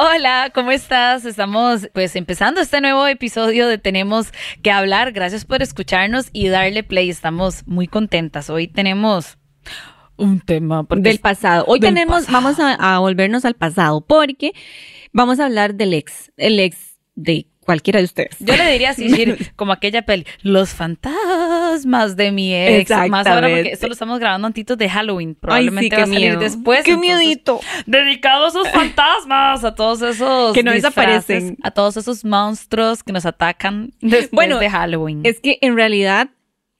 Hola, ¿cómo estás? Estamos pues empezando este nuevo episodio de Tenemos que hablar. Gracias por escucharnos y darle play. Estamos muy contentas. Hoy tenemos un tema del pasado. Hoy del tenemos, pasado. vamos a, a volvernos al pasado porque vamos a hablar del ex, el ex de cualquiera de ustedes. Yo le diría así, decir, como aquella peli, los fantasmas de mi ex. Más ahora porque esto lo estamos grabando antitos de Halloween. Probablemente qué va a salir miedo. después. Qué entonces, miedito. Dedicado a esos fantasmas, a todos esos Que no disfraces, desaparecen. a todos esos monstruos que nos atacan después Bueno, de Halloween. Es que en realidad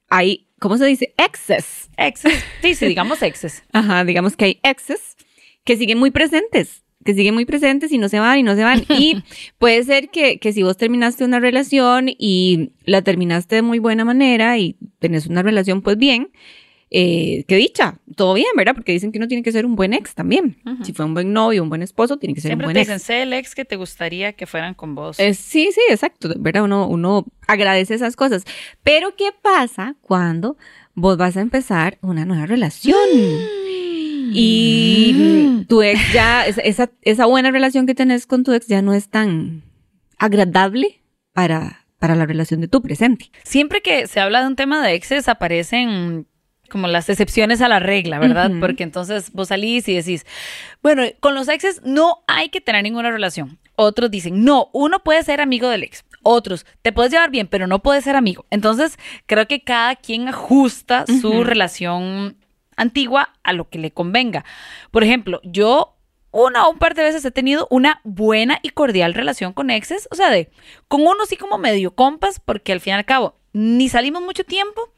hay, ¿cómo se dice? Exes. exes. Sí, sí, digamos exes. Ajá, digamos que hay exes que siguen muy presentes, que siguen muy presentes y no se van y no se van. Y puede ser que, que si vos terminaste una relación y la terminaste de muy buena manera y tenés una relación pues bien, eh, que dicha, todo bien, ¿verdad? Porque dicen que uno tiene que ser un buen ex también. Si fue un buen novio, un buen esposo, tiene que ser Siempre un te buen dicen, ex. sé el ex que te gustaría que fueran con vos. Eh, sí, sí, exacto, ¿verdad? Uno, uno agradece esas cosas. Pero ¿qué pasa cuando vos vas a empezar una nueva relación? Y mm, tu ex ya, esa, esa, buena relación que tenés con tu ex ya no es tan agradable para, para la relación de tu presente. Siempre que se habla de un tema de exes aparecen como las excepciones a la regla, ¿verdad? Porque entonces vos salís y decís, bueno, con los exes no hay que tener ninguna relación. Otros dicen, no, uno puede ser amigo del ex. Otros, te puedes llevar bien, pero no puedes ser amigo. Entonces, creo que cada quien ajusta su relación antigua a lo que le convenga. Por ejemplo, yo una o un par de veces he tenido una buena y cordial relación con exes, o sea, de con uno sí como medio compas, porque al fin y al cabo ni salimos mucho tiempo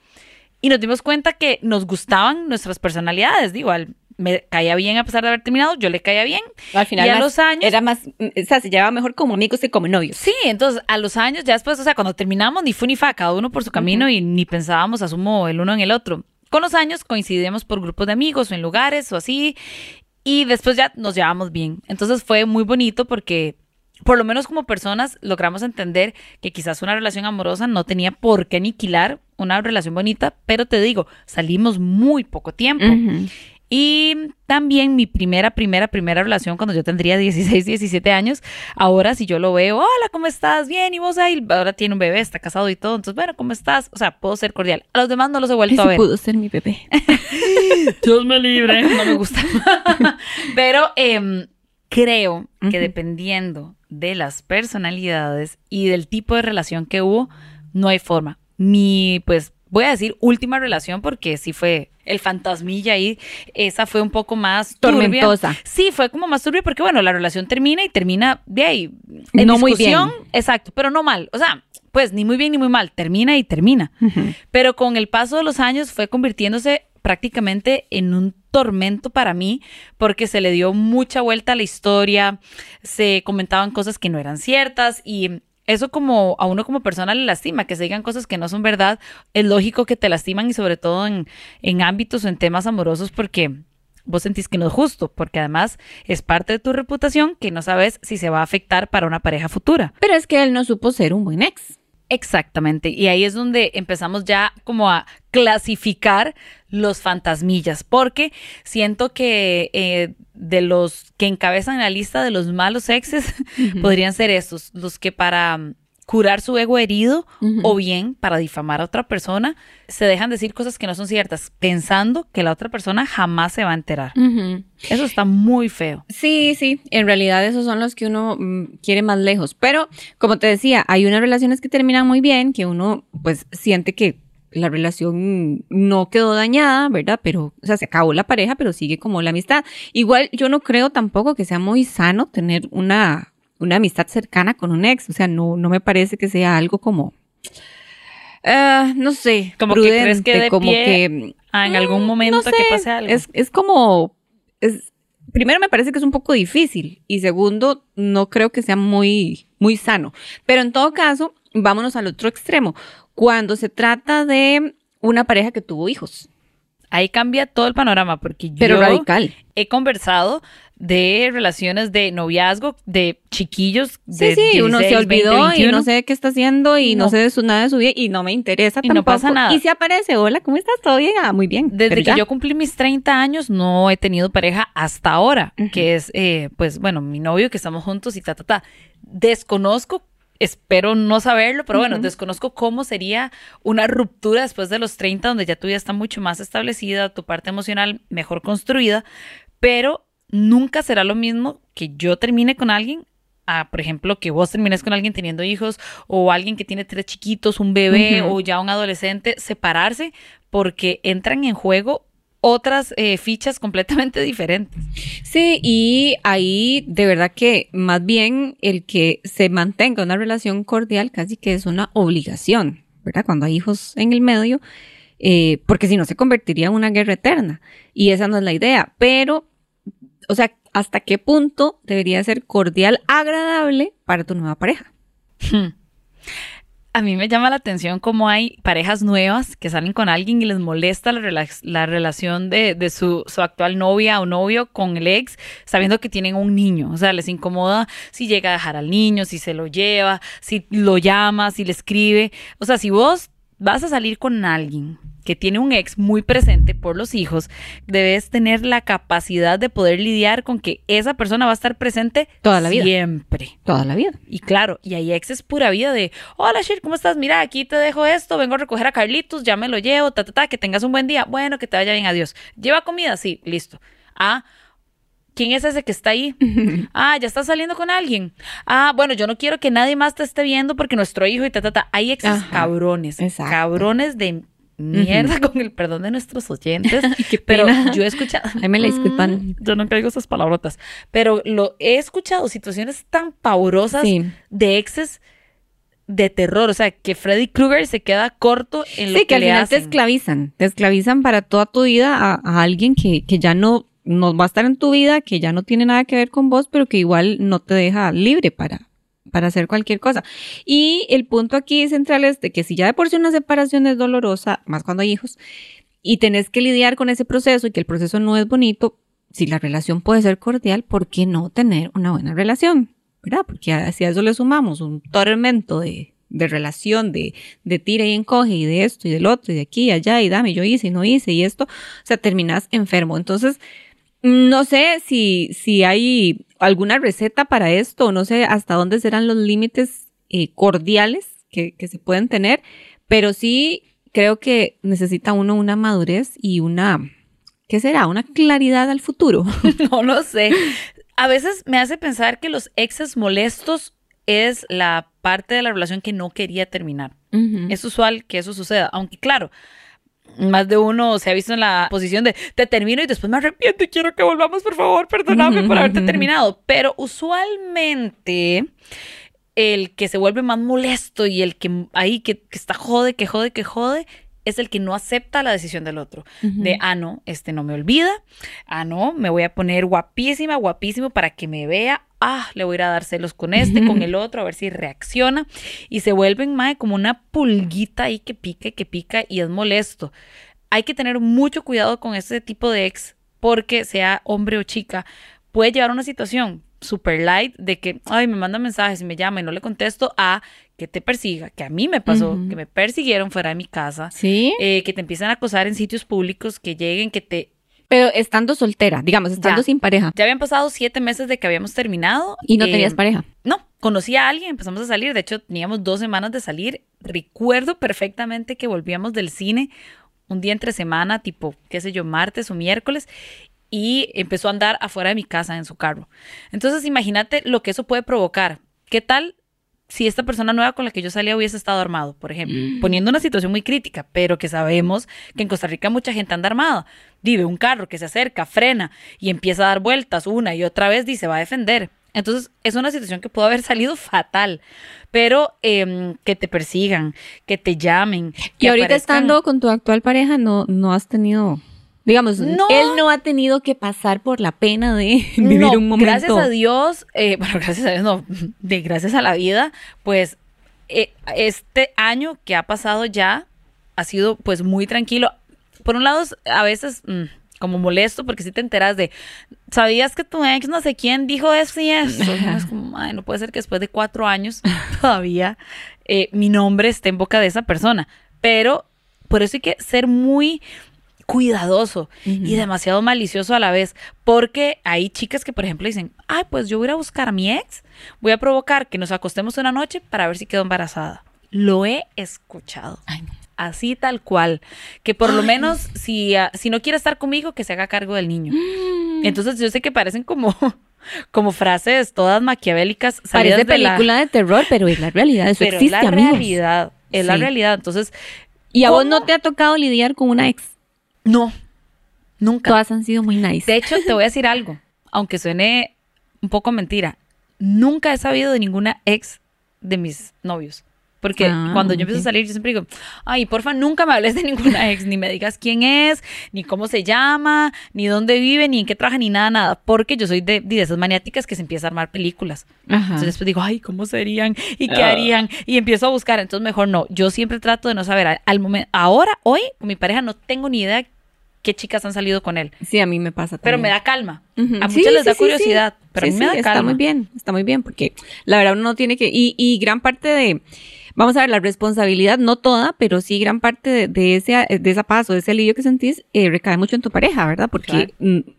y nos dimos cuenta que nos gustaban nuestras personalidades, digo, al- me caía bien a pesar de haber terminado, yo le caía bien. Al final y a más- los años era más, o sea, se llevaba mejor como amigos que como novios. Sí, entonces a los años, ya después, o sea, cuando terminamos, ni fu ni fa, cada uno por su camino y ni pensábamos, asumo, el uno en el otro. Con los años coincidimos por grupos de amigos o en lugares o así, y después ya nos llevamos bien. Entonces fue muy bonito porque, por lo menos como personas, logramos entender que quizás una relación amorosa no tenía por qué aniquilar una relación bonita, pero te digo, salimos muy poco tiempo. Y también mi primera, primera, primera relación cuando yo tendría 16, 17 años. Ahora si yo lo veo, hola, ¿cómo estás? Bien, ¿y vos ahí? Ahora tiene un bebé, está casado y todo. Entonces, bueno, ¿cómo estás? O sea, puedo ser cordial. A los demás no los he vuelto a ver. pudo ser mi bebé. Dios me libre. No me gusta. Pero em, creo que dependiendo de las personalidades y del tipo de relación que hubo, no hay forma. Mi, pues, voy a decir última relación porque sí fue el fantasmilla ahí. Esa fue un poco más turbia. Tormentosa. Sí, fue como más turbia porque, bueno, la relación termina y termina de ahí. En No muy bien. Exacto, pero no mal. O sea, pues ni muy bien ni muy mal. Termina y termina. Pero con el paso de los años fue convirtiéndose prácticamente en un tormento para mí porque se le dio mucha vuelta a la historia, se comentaban cosas que no eran ciertas y eso como a uno como persona le lastima, que se digan cosas que no son verdad, es lógico que te lastiman y sobre todo en, en ámbitos o en temas amorosos porque vos sentís que no es justo, porque además es parte de tu reputación que no sabes si se va a afectar para una pareja futura. Pero es que él no supo ser un buen ex. Exactamente. Y ahí es donde empezamos ya como a clasificar los fantasmillas, porque siento que eh, de los que encabezan la lista de los malos exes podrían ser estos, los que para mm, curar su ego herido o bien para difamar a otra persona se dejan decir cosas que no son ciertas, pensando que la otra persona jamás se va a enterar. Eso está muy feo. Sí, sí, en realidad esos son los que uno mm, quiere más lejos. Pero, como te decía, hay unas relaciones que terminan muy bien, que uno pues siente que la relación no quedó dañada, ¿verdad? Pero, o sea, se acabó la pareja, pero sigue como la amistad. Igual yo no creo tampoco que sea muy sano tener una, una amistad cercana con un ex. O sea, no, no me parece que sea algo como... ah, no sé, Como que crees que prudente, de como pie, que ah, en algún Mm, momento no que pase algo. Es, es como, es, primero me parece que es un poco difícil y segundo, no creo que sea muy, muy sano. Pero en todo caso, vámonos al otro extremo. Cuando se trata de una pareja que tuvo hijos, Ahí cambia todo el panorama, porque pero yo radical. he conversado de relaciones de noviazgo de chiquillos de Sí, sí, uno se 16, 20, olvidó y 21. no sé qué está haciendo y no, No. sé de su nada de su vida y no me interesa Y no tampoco. pasa nada. Y si aparece, hola, ¿cómo estás? ¿Todo bien? Ah, muy bien. Desde que ya. yo cumplí mis 30 años no he tenido pareja hasta ahora, que es, eh, pues bueno, mi novio que estamos juntos y ta, ta, ta. Desconozco, espero no saberlo, pero bueno, desconozco cómo sería una ruptura después de los 30, donde ya tu vida está mucho más establecida, tu parte emocional mejor construida, pero nunca será lo mismo que yo termine con alguien. A, por ejemplo, que vos termines con alguien teniendo hijos o alguien que tiene tres chiquitos, un bebé o ya un adolescente, separarse porque entran en juego otras eh, fichas completamente diferentes. Sí, y ahí de verdad que más bien el que se mantenga una relación cordial casi que es una obligación, ¿verdad? Cuando hay hijos en el medio, eh, porque si no se convertiría en una guerra eterna. Y esa no es la idea. Pero, o sea, ¿hasta qué punto debería ser cordial, agradable para tu nueva pareja? A mí me llama la atención cómo hay parejas nuevas que salen con alguien y les molesta la, rela- la relación de, de su, su actual novia o novio con el ex, sabiendo que tienen un niño. O sea, les incomoda si llega a dejar al niño, si se lo lleva, si lo llama, si le escribe. O sea, si vos vas a salir con alguien que tiene un ex muy presente por los hijos, debes tener la capacidad de poder lidiar con que esa persona va a estar presente Toda la vida. siempre. Toda la vida. Y claro, y hay exes pura vida de, hola Shir, ¿cómo estás? Mira, aquí te dejo esto, vengo a recoger a Carlitos, ya me lo llevo, ta, ta, ta, que tengas un buen día. Bueno, que te vaya bien, adiós. ¿Lleva comida? Sí, listo. Ah, ¿quién es ese que está ahí? ah, ya está saliendo con alguien. Ah, bueno, yo no quiero que nadie más te esté viendo porque nuestro hijo y ta, ta, ta. Hay exes Ajá, cabrones, exacto. cabrones de mierda con el perdón de nuestros oyentes. qué pero yo he escuchado... Ahí me la disculpan. Mm, Yo nunca digo esas palabrotas, pero lo he escuchado situaciones tan pavorosas Sí. de exes de terror, o sea, que Freddy Krueger se queda corto en lo Sí, que, que al le final te esclavizan, te esclavizan para toda tu vida a, a alguien que, que ya no, no va a estar en tu vida, que ya no tiene nada que ver con vos, pero que igual no te deja libre para, para hacer cualquier cosa. Y el punto aquí central es de que si ya de por sí una separación es dolorosa, más cuando hay hijos, y tenés que lidiar con ese proceso y que el proceso no es bonito, si la relación puede ser cordial, ¿por qué no tener una buena relación? ¿Verdad? Porque si a eso le sumamos un tormento de, de relación, de, de tira y encoge y de esto y del otro y de aquí y allá y dame, yo hice y no hice y esto, o sea, terminas enfermo. Entonces, no sé si, si hay alguna receta para esto, no sé hasta dónde serán los límites eh, cordiales que, que se pueden tener, pero sí creo que necesita uno una madurez y una, ¿qué será? Una claridad al futuro. No lo sé. A veces me hace pensar que los exes molestos es la parte de la relación que no quería terminar. Es usual que eso suceda, aunque claro, más de uno se ha visto en la posición de te termino y después me arrepiento y quiero que volvamos, por favor, perdóname por haberte terminado. Pero usualmente el que se vuelve más molesto y el que ahí que, que está jode, que jode, que jode, es el que no acepta la decisión del otro. De, ah, no, este no me olvida. Ah, no, me voy a poner guapísima, guapísimo para que me vea. Ah, le voy a ir a dar celos con este, con el otro, a ver si reacciona. Y se vuelven, mae, como una pulguita ahí que pica y que pica y es molesto. Hay que tener mucho cuidado con ese tipo de ex, porque sea hombre o chica, puede llevar a una situación super light de que, ay, me manda mensajes y me llama y no le contesto, a que te persiga, que a mí me pasó, que me persiguieron fuera de mi casa, Sí. eh, que te empiezan a acosar en sitios públicos, que lleguen, que te... Pero estando soltera, digamos, estando Ya. sin pareja. Ya habían pasado siete meses de que habíamos terminado. Y no eh, tenías pareja. No, conocí a alguien, empezamos a salir. De hecho, teníamos dos semanas de salir. Recuerdo perfectamente que volvíamos del cine un día entre semana, tipo, qué sé yo, martes o miércoles, y empezó a andar afuera de mi casa en su carro. Entonces, imagínate lo que eso puede provocar. ¿Qué tal si esta persona nueva con la que yo salía hubiese estado armado, por ejemplo? Poniendo una situación muy crítica, pero que sabemos que en Costa Rica mucha gente anda armada. Vive un carro que se acerca, frena y empieza a dar vueltas una y otra vez y se va a defender. Entonces, es una situación que pudo haber salido fatal, pero em, que te persigan, que te llamen. Y ahorita aparezcan- estando con tu actual pareja, no, no has tenido, digamos, No. él no ha tenido que pasar por la pena de vivir No, un momento. Gracias a Dios, eh, bueno, gracias a Dios, no, de gracias a la vida, pues eh, este año que ha pasado ya ha sido pues muy tranquilo. Por un lado, a veces mm, como molesto porque si te enteras de, ¿sabías que tu ex no sé quién dijo eso y eso? Es como, "Ay, no puede ser que después de cuatro años todavía eh, mi nombre esté en boca de esa persona. Pero por eso hay que ser muy cuidadoso y demasiado malicioso a la vez, porque hay chicas que, por ejemplo, dicen, ay, pues yo voy a ir a buscar a mi ex, voy a provocar que nos acostemos una noche para ver si quedo embarazada. Lo he escuchado. Así tal cual. Que por lo menos si, ah, si no quiere estar conmigo, que se haga cargo del niño. Mm. Entonces yo sé que parecen como, como frases todas maquiavélicas. Parece de la- película de terror, pero es la realidad, eso pero existe, es la amigos. realidad. Es la realidad. Entonces, Y a vos no te ha tocado lidiar con una ex. No, nunca. Todas han sido muy nice. De hecho, te voy a decir algo, aunque suene un poco mentira. Nunca he sabido de ninguna ex de mis novios. Porque Ah, cuando yo empiezo a salir, yo siempre digo, ay, porfa, nunca me hables de ninguna ex, ni me digas quién es, ni cómo se llama, ni dónde vive, ni en qué trabaja, ni nada, nada. Porque yo soy de, de esas maniáticas que se empieza a armar películas. Ajá. Entonces después digo, ay, ¿cómo serían? ¿Y qué harían? Y empiezo a buscar. Entonces mejor no. Yo siempre trato de no saber. Al- Al momento, ahora, hoy, con mi pareja, no tengo ni idea qué chicas han salido con él. Sí, a mí me pasa Pero también. me da calma. A Sí, muchas les sí, da sí, curiosidad, sí. pero a mí me sí, da está calma. muy bien, está muy bien, porque la verdad uno no tiene que, y, y gran parte de, vamos a ver, la responsabilidad, no toda, pero sí gran parte de, de ese, de esa paz o de ese alivio que sentís, eh, recae mucho en tu pareja, ¿verdad? Porque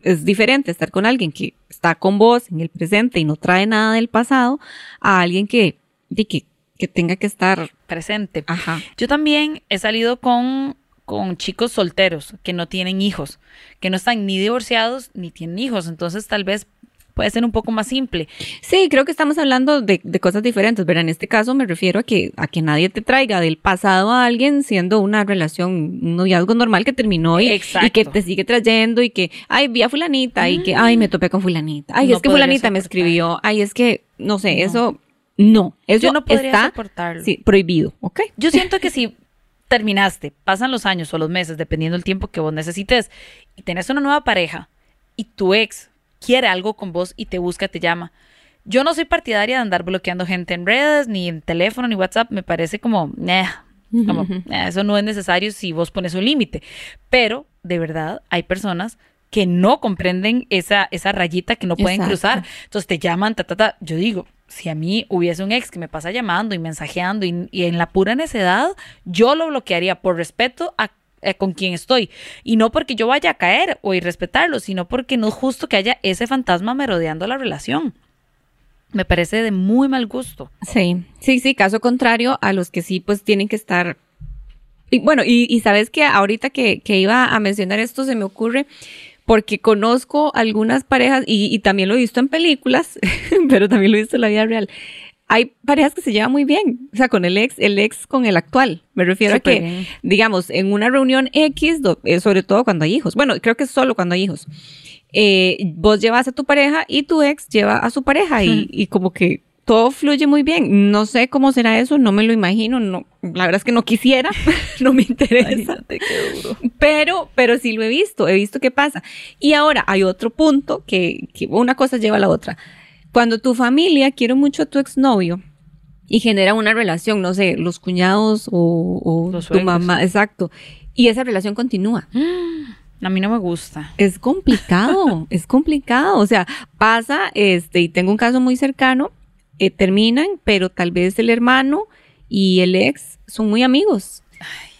es diferente estar con alguien que está con vos en el presente y no trae nada del pasado, a alguien que, de que, que tenga que estar, Presente. ajá. Yo también he salido con, con chicos solteros que no tienen hijos, que no están ni divorciados ni tienen hijos. Entonces tal vez puede ser un poco más simple. Sí, creo que estamos hablando de, de cosas diferentes, pero en este caso me refiero a que, a que nadie te traiga del pasado a alguien siendo una relación, un noviazgo normal que terminó y, que te sigue trayendo y que, ay, vi a fulanita y que, ay, me topé con fulanita, ay, No es que fulanita me escribió, ay, es que, no sé, eso, no, eso Yo no podría está soportarlo. sí, prohibido, ¿ok? Yo siento que si terminaste, pasan los años o los meses, dependiendo del tiempo que vos necesites, y tenés una nueva pareja y tu ex quiere algo con vos y te busca, te llama. Yo no soy partidaria de andar bloqueando gente en redes, ni en teléfono, ni WhatsApp. Me parece como, "Nah", como, "Nah, eso no es necesario si vos pones un límite. Pero, de verdad, hay personas que no comprenden esa, esa rayita que no pueden Exacto. cruzar. Entonces te llaman, ta, ta, ta. Yo digo, si a mí hubiese un ex que me pasa llamando y mensajeando y, y en la pura necedad, yo lo bloquearía por respeto a, a con quien estoy. Y no porque yo vaya a caer o irrespetarlo, sino porque no es justo que haya ese fantasma merodeando la relación. Me parece de muy mal gusto. Sí, sí, sí, caso contrario a los que sí, pues tienen que estar. Y bueno, y, y sabes que ahorita que, que iba a mencionar esto se me ocurre porque conozco algunas parejas y, y también lo he visto en películas, pero también lo he visto en la vida real. Hay parejas que se llevan muy bien, o sea, con el ex, el ex con el actual. Me refiero a que, bien. digamos, en una reunión X, eh, sobre todo cuando hay hijos. Bueno, creo que es solo cuando hay hhijos. Eh, vos llevas a tu pareja y tu ex lleva a su pareja y, y como que todo fluye muy bien. No sé cómo será eso, no me lo imagino, no, la verdad es que no quisiera, no me interesa. Pero, pero sí lo he visto, he visto qué pasa. Y ahora hay otro punto que, que una cosa lleva a la otra. Cuando tu familia quiere mucho a tu exnovio y genera una relación, no sé, los cuñados o, o Los tu suegros. mamá, exacto, y esa relación continúa. A mí no me gusta. Es complicado, es complicado. O sea, pasa, este, y tengo un caso muy cercano, eh, terminan, pero tal vez el hermano y el ex son muy amigos.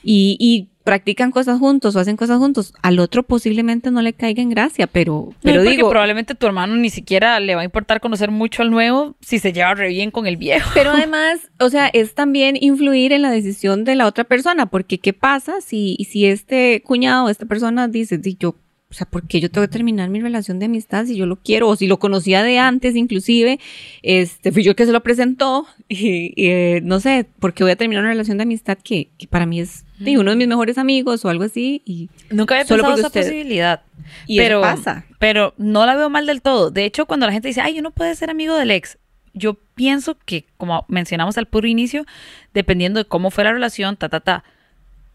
Y, y practican cosas juntos o hacen cosas juntos. Al otro posiblemente no le caiga en gracia, pero, pero No, porque digo. probablemente tu hermano ni siquiera le va a importar conocer mucho al nuevo si se lleva re bien con el viejo. Pero además, o sea, es también influir en la decisión de la otra persona, porque ¿qué pasa si, si este cuñado, esta persona dice, "Di, yo, o sea, ¿por qué yo tengo que terminar mi relación de amistad si yo lo quiero? O si lo conocía de antes, inclusive, este, fui yo que se lo presentó, y, y, eh, no sé, ¿por qué voy a terminar una relación de amistad que, que para mí es di, uno de mis mejores amigos o algo así? Y Nunca había Solo pensado esa usted- posibilidad. Y eso pero, pasa. Pero no la veo mal del todo. De hecho, cuando la gente dice, ay, uno puede ser amigo del ex, yo pienso que, como mencionamos al puro inicio, dependiendo de cómo fue la relación, ta, ta, ta,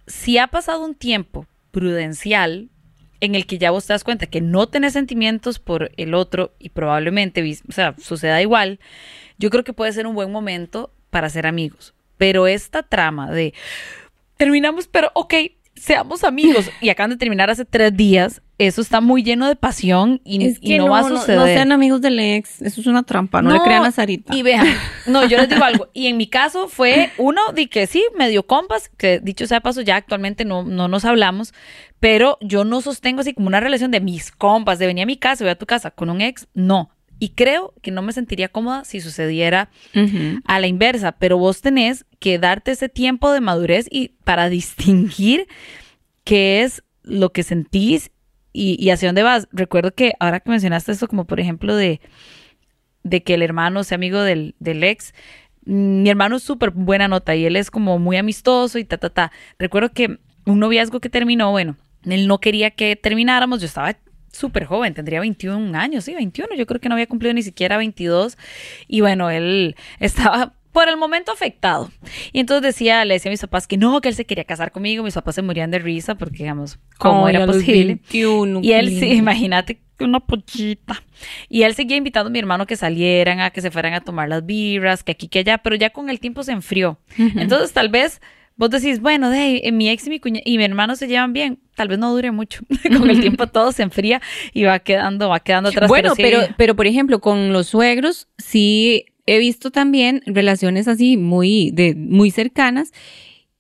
si ha pasado un tiempo prudencial en el que ya vos te das cuenta que no tenés sentimientos por el otro y probablemente, o sea, suceda igual, yo creo que puede ser un buen momento para ser amigos. Pero esta trama de terminamos, pero ok, seamos amigos y acaban de terminar hace tres días, eso está muy lleno de pasión y, es y que no, va a no, suceder. no sean amigos del ex, eso es una trampa, no, le crean a Sarita. Y vean, no, yo les digo algo. Y en mi caso fue uno de que sí, medio compas, que dicho sea de paso, ya actualmente no, no nos hablamos, pero yo no sostengo así como una relación de mis compas, de venir a mi casa, voy a tu casa con un ex, no. Y creo que no me sentiría cómoda si sucediera Ujú. a la inversa, pero vos tenés que darte ese tiempo de madurez y para distinguir qué es lo que sentís y, hacia dónde vas. Recuerdo que ahora que mencionaste esto, como por ejemplo de, de que el hermano sea amigo del, del ex, mm, mi hermano es súper buena nota y él es como muy amistoso y ta, ta, ta. Recuerdo que un noviazgo que terminó, bueno, él no quería que termináramos, yo estaba súper joven, tendría 21 años, sí, 21, yo creo que no había cumplido ni siquiera 22 y bueno, él estaba por el momento afectado. Y entonces decía, le decía a mis papás que no, que él se quería casar conmigo, mis papás se morían de risa porque digamos, ¿cómo Ay, era posible? 21, y él sí, imagínate una pollita. Y él seguía invitando a mi hermano que salieran, a que se fueran a tomar las birras, que aquí, que allá, pero ya con el tiempo se enfrió. Entonces, tal vez vos decís, bueno, de eh, mi ex y mi, cuña- y mi hermano se llevan bien, tal vez no dure mucho. con el tiempo todo se enfría y va quedando, va quedando atrás. Bueno, sí- pero, pero por ejemplo, con los suegros, sí he visto también relaciones así muy, de, muy cercanas.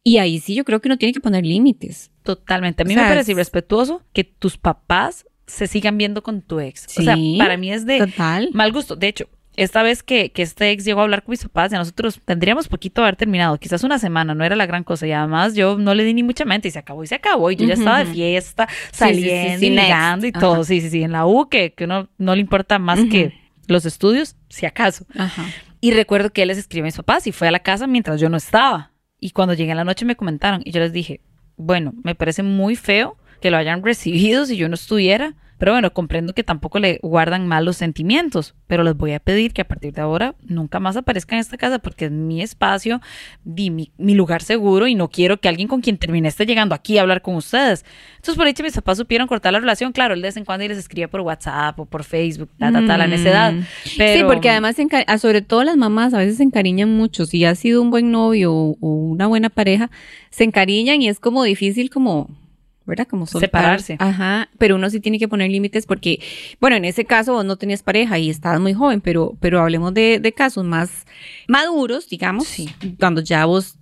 Y ahí sí yo creo que uno tiene que poner límites. Totalmente. A mí O sea, me parece es- irrespetuoso que tus papás se sigan viendo con tu ex. O sea, Sí, para mí es de total. mal gusto. De hecho, esta vez que, que este ex llegó a hablar con mis papás, ya nosotros tendríamos poquito de haber terminado, quizás una semana, no era la gran cosa. Y además yo no le di ni mucha mente y se acabó y se acabó. Y yo ya estaba de fiesta, sí, sí, saliendo sí, y next. ligando y Ajá. todo. Sí, sí, sí. En la U, que, que uno no le importa más que los estudios, si acaso. Ajá. Y recuerdo que él les escribió a mis papás y fue a la casa mientras yo no estaba. Y cuando llegué en la noche me comentaron y yo les dije, bueno, me parece muy feo que lo hayan recibido si yo no estuviera. Pero bueno, comprendo que tampoco le guardan malos sentimientos, pero les voy a pedir que a partir de ahora nunca más aparezcan en esta casa porque es mi espacio, di, mi, mi lugar seguro y no quiero que alguien con quien termine esté llegando aquí a hablar con ustedes. Entonces, por hecho, mis papás supieron cortar la relación. Claro, él de vez en cuando les escribía por WhatsApp o por Facebook, ta, ta, ta, la necedad. Mm. Pero, Sí, porque además, ah, sobre todo las mamás, a veces se encariñan mucho. Si ha sido un buen novio o una buena pareja, se encariñan y es como difícil como, ¿verdad? Como soltar. Separarse. Ajá, pero uno sí tiene que poner límites porque, bueno, en ese caso vos no tenías pareja y estabas muy joven, pero, pero hablemos de, de casos más maduros, digamos, Sí. cuando ya vos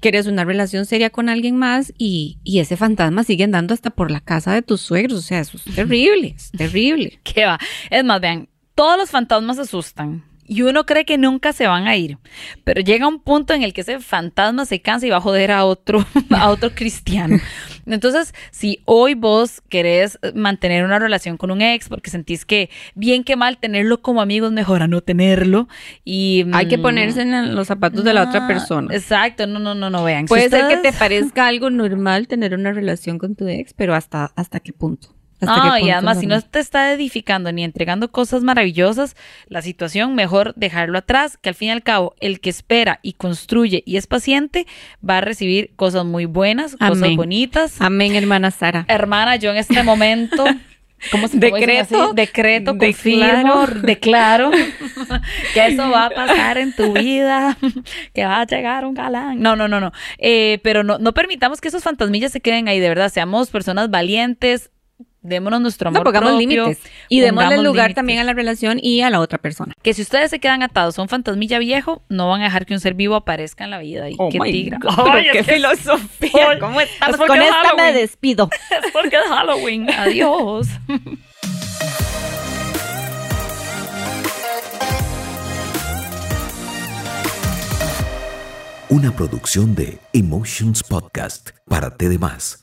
quieres una relación seria con alguien más y, y ese fantasma sigue andando hasta por la casa de tus suegros. O sea, eso es terrible, es terrible. ¿Qué va? Es más, vean, todos los fantasmas asustan. Y uno cree que nunca se van a ir. Pero llega un punto en el que ese fantasma se cansa y va a joder a otro, a otro cristiano. Entonces, si hoy vos querés mantener una relación con un ex porque sentís que bien que mal tenerlo como amigo es mejor a no tenerlo. Y Hay que mm, ponerse en los zapatos de la otra persona. Exacto, no, no, no, no vean. Si Puede ser que te parezca algo normal tener una relación con tu ex, pero hasta, hasta qué punto. ¿Hasta No, qué y además, si no te está edificando ni entregando cosas maravillosas, la situación mejor dejarlo atrás, que al fin y al cabo, el que espera y construye y es paciente va a recibir cosas muy buenas, cosas Amén. bonitas. Amén, hermana Sara. Hermana, yo en este momento, ¿cómo se Decreto, así? Decreto, declaro. confirmo, declaro que eso va a pasar en tu vida, que va a llegar un galán. No, no, no, no. Eh, pero no, no permitamos que esos fantasmillas se queden ahí, de verdad. Seamos personas valientes, Démonos nuestro amor No, pongamos límites. Y démosle lugar también a la relación y a la otra persona. Que si ustedes se quedan atados a un fantasmilla viejo, no van a dejar que un ser vivo aparezca en la vida. Y qué tigra. Ay, qué filosofía. ¿Cómo estamos? es Con es esta me despido. Es porque es Halloween. Adiós. Una producción de Emotions Podcast para T de Más.